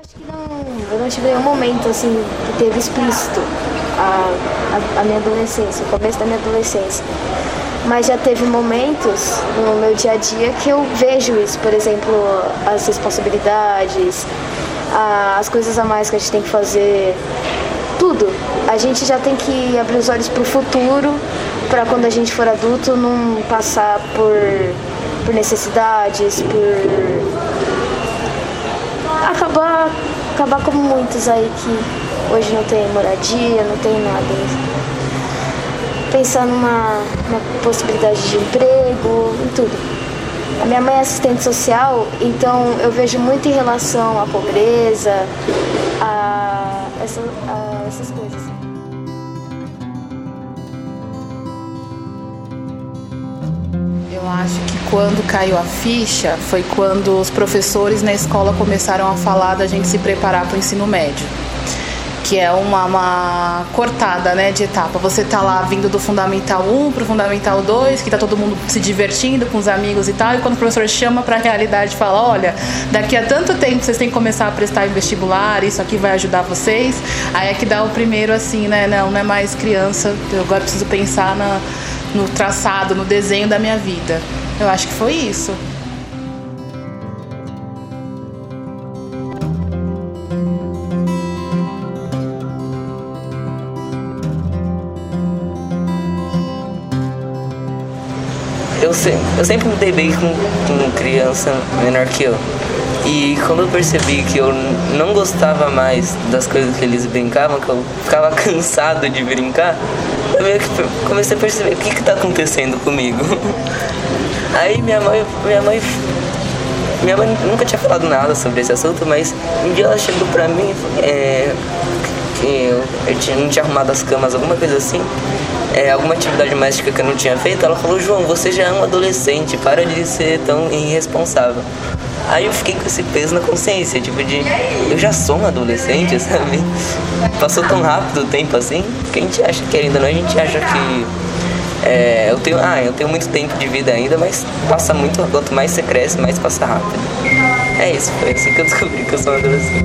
acho que não, eu não tive nenhum momento assim que teve explícito a, a, a minha adolescência, o começo da minha adolescência. Mas já teve momentos no meu dia a dia que eu vejo isso, por exemplo, as responsabilidades, as coisas a mais que a gente tem que fazer, tudo. A gente já tem que abrir os olhos para o futuro, para quando a gente for adulto não passar por, por necessidades, por acabar, acabar como muitos aí que hoje não tem moradia, não tem nada. Pensar numa, possibilidade de emprego, em tudo. A minha mãe é assistente social, então eu vejo muito em relação à pobreza, a, essa, a essas coisas. Eu acho que quando caiu a ficha foi quando os professores na escola começaram a falar da gente se preparar para o ensino médio que é uma, uma, cortada né, de etapa. Você tá lá vindo do Fundamental 1 para o Fundamental 2, que tá todo mundo se divertindo com os amigos e tal, e quando o professor chama para a realidade fala, olha, daqui a tanto tempo vocês têm que começar a prestar em vestibular, isso aqui vai ajudar vocês, aí é que dá o primeiro assim, né, não, não é mais criança, eu agora preciso pensar na, no traçado, no desenho da minha vida. Eu acho que foi isso. eu sempre, eu sempre me dei bem com, com criança menor que eu. E quando eu percebi que eu não gostava mais das coisas que eles brincavam, que eu ficava cansado de brincar, eu meio que comecei a perceber o que está acontecendo comigo. Aí minha mãe, minha mãe, minha mãe nunca tinha falado nada sobre esse assunto, mas um dia ela chegou pra mim é, eu, eu tinha, não tinha arrumado as camas, alguma coisa assim é, alguma atividade doméstica que eu não tinha feito, ela falou, João, você já é um adolescente, para de ser tão irresponsável. Aí eu fiquei com esse peso na consciência, tipo de eu já sou um adolescente, sabe? Passou tão rápido o tempo assim, que a gente acha que ainda não, a gente acha que é, eu tenho, ah, eu tenho muito tempo de vida ainda, mas passa muito, quanto mais você cresce, mais passa rápido. É isso, foi assim que eu descobri que eu sou um adolescente.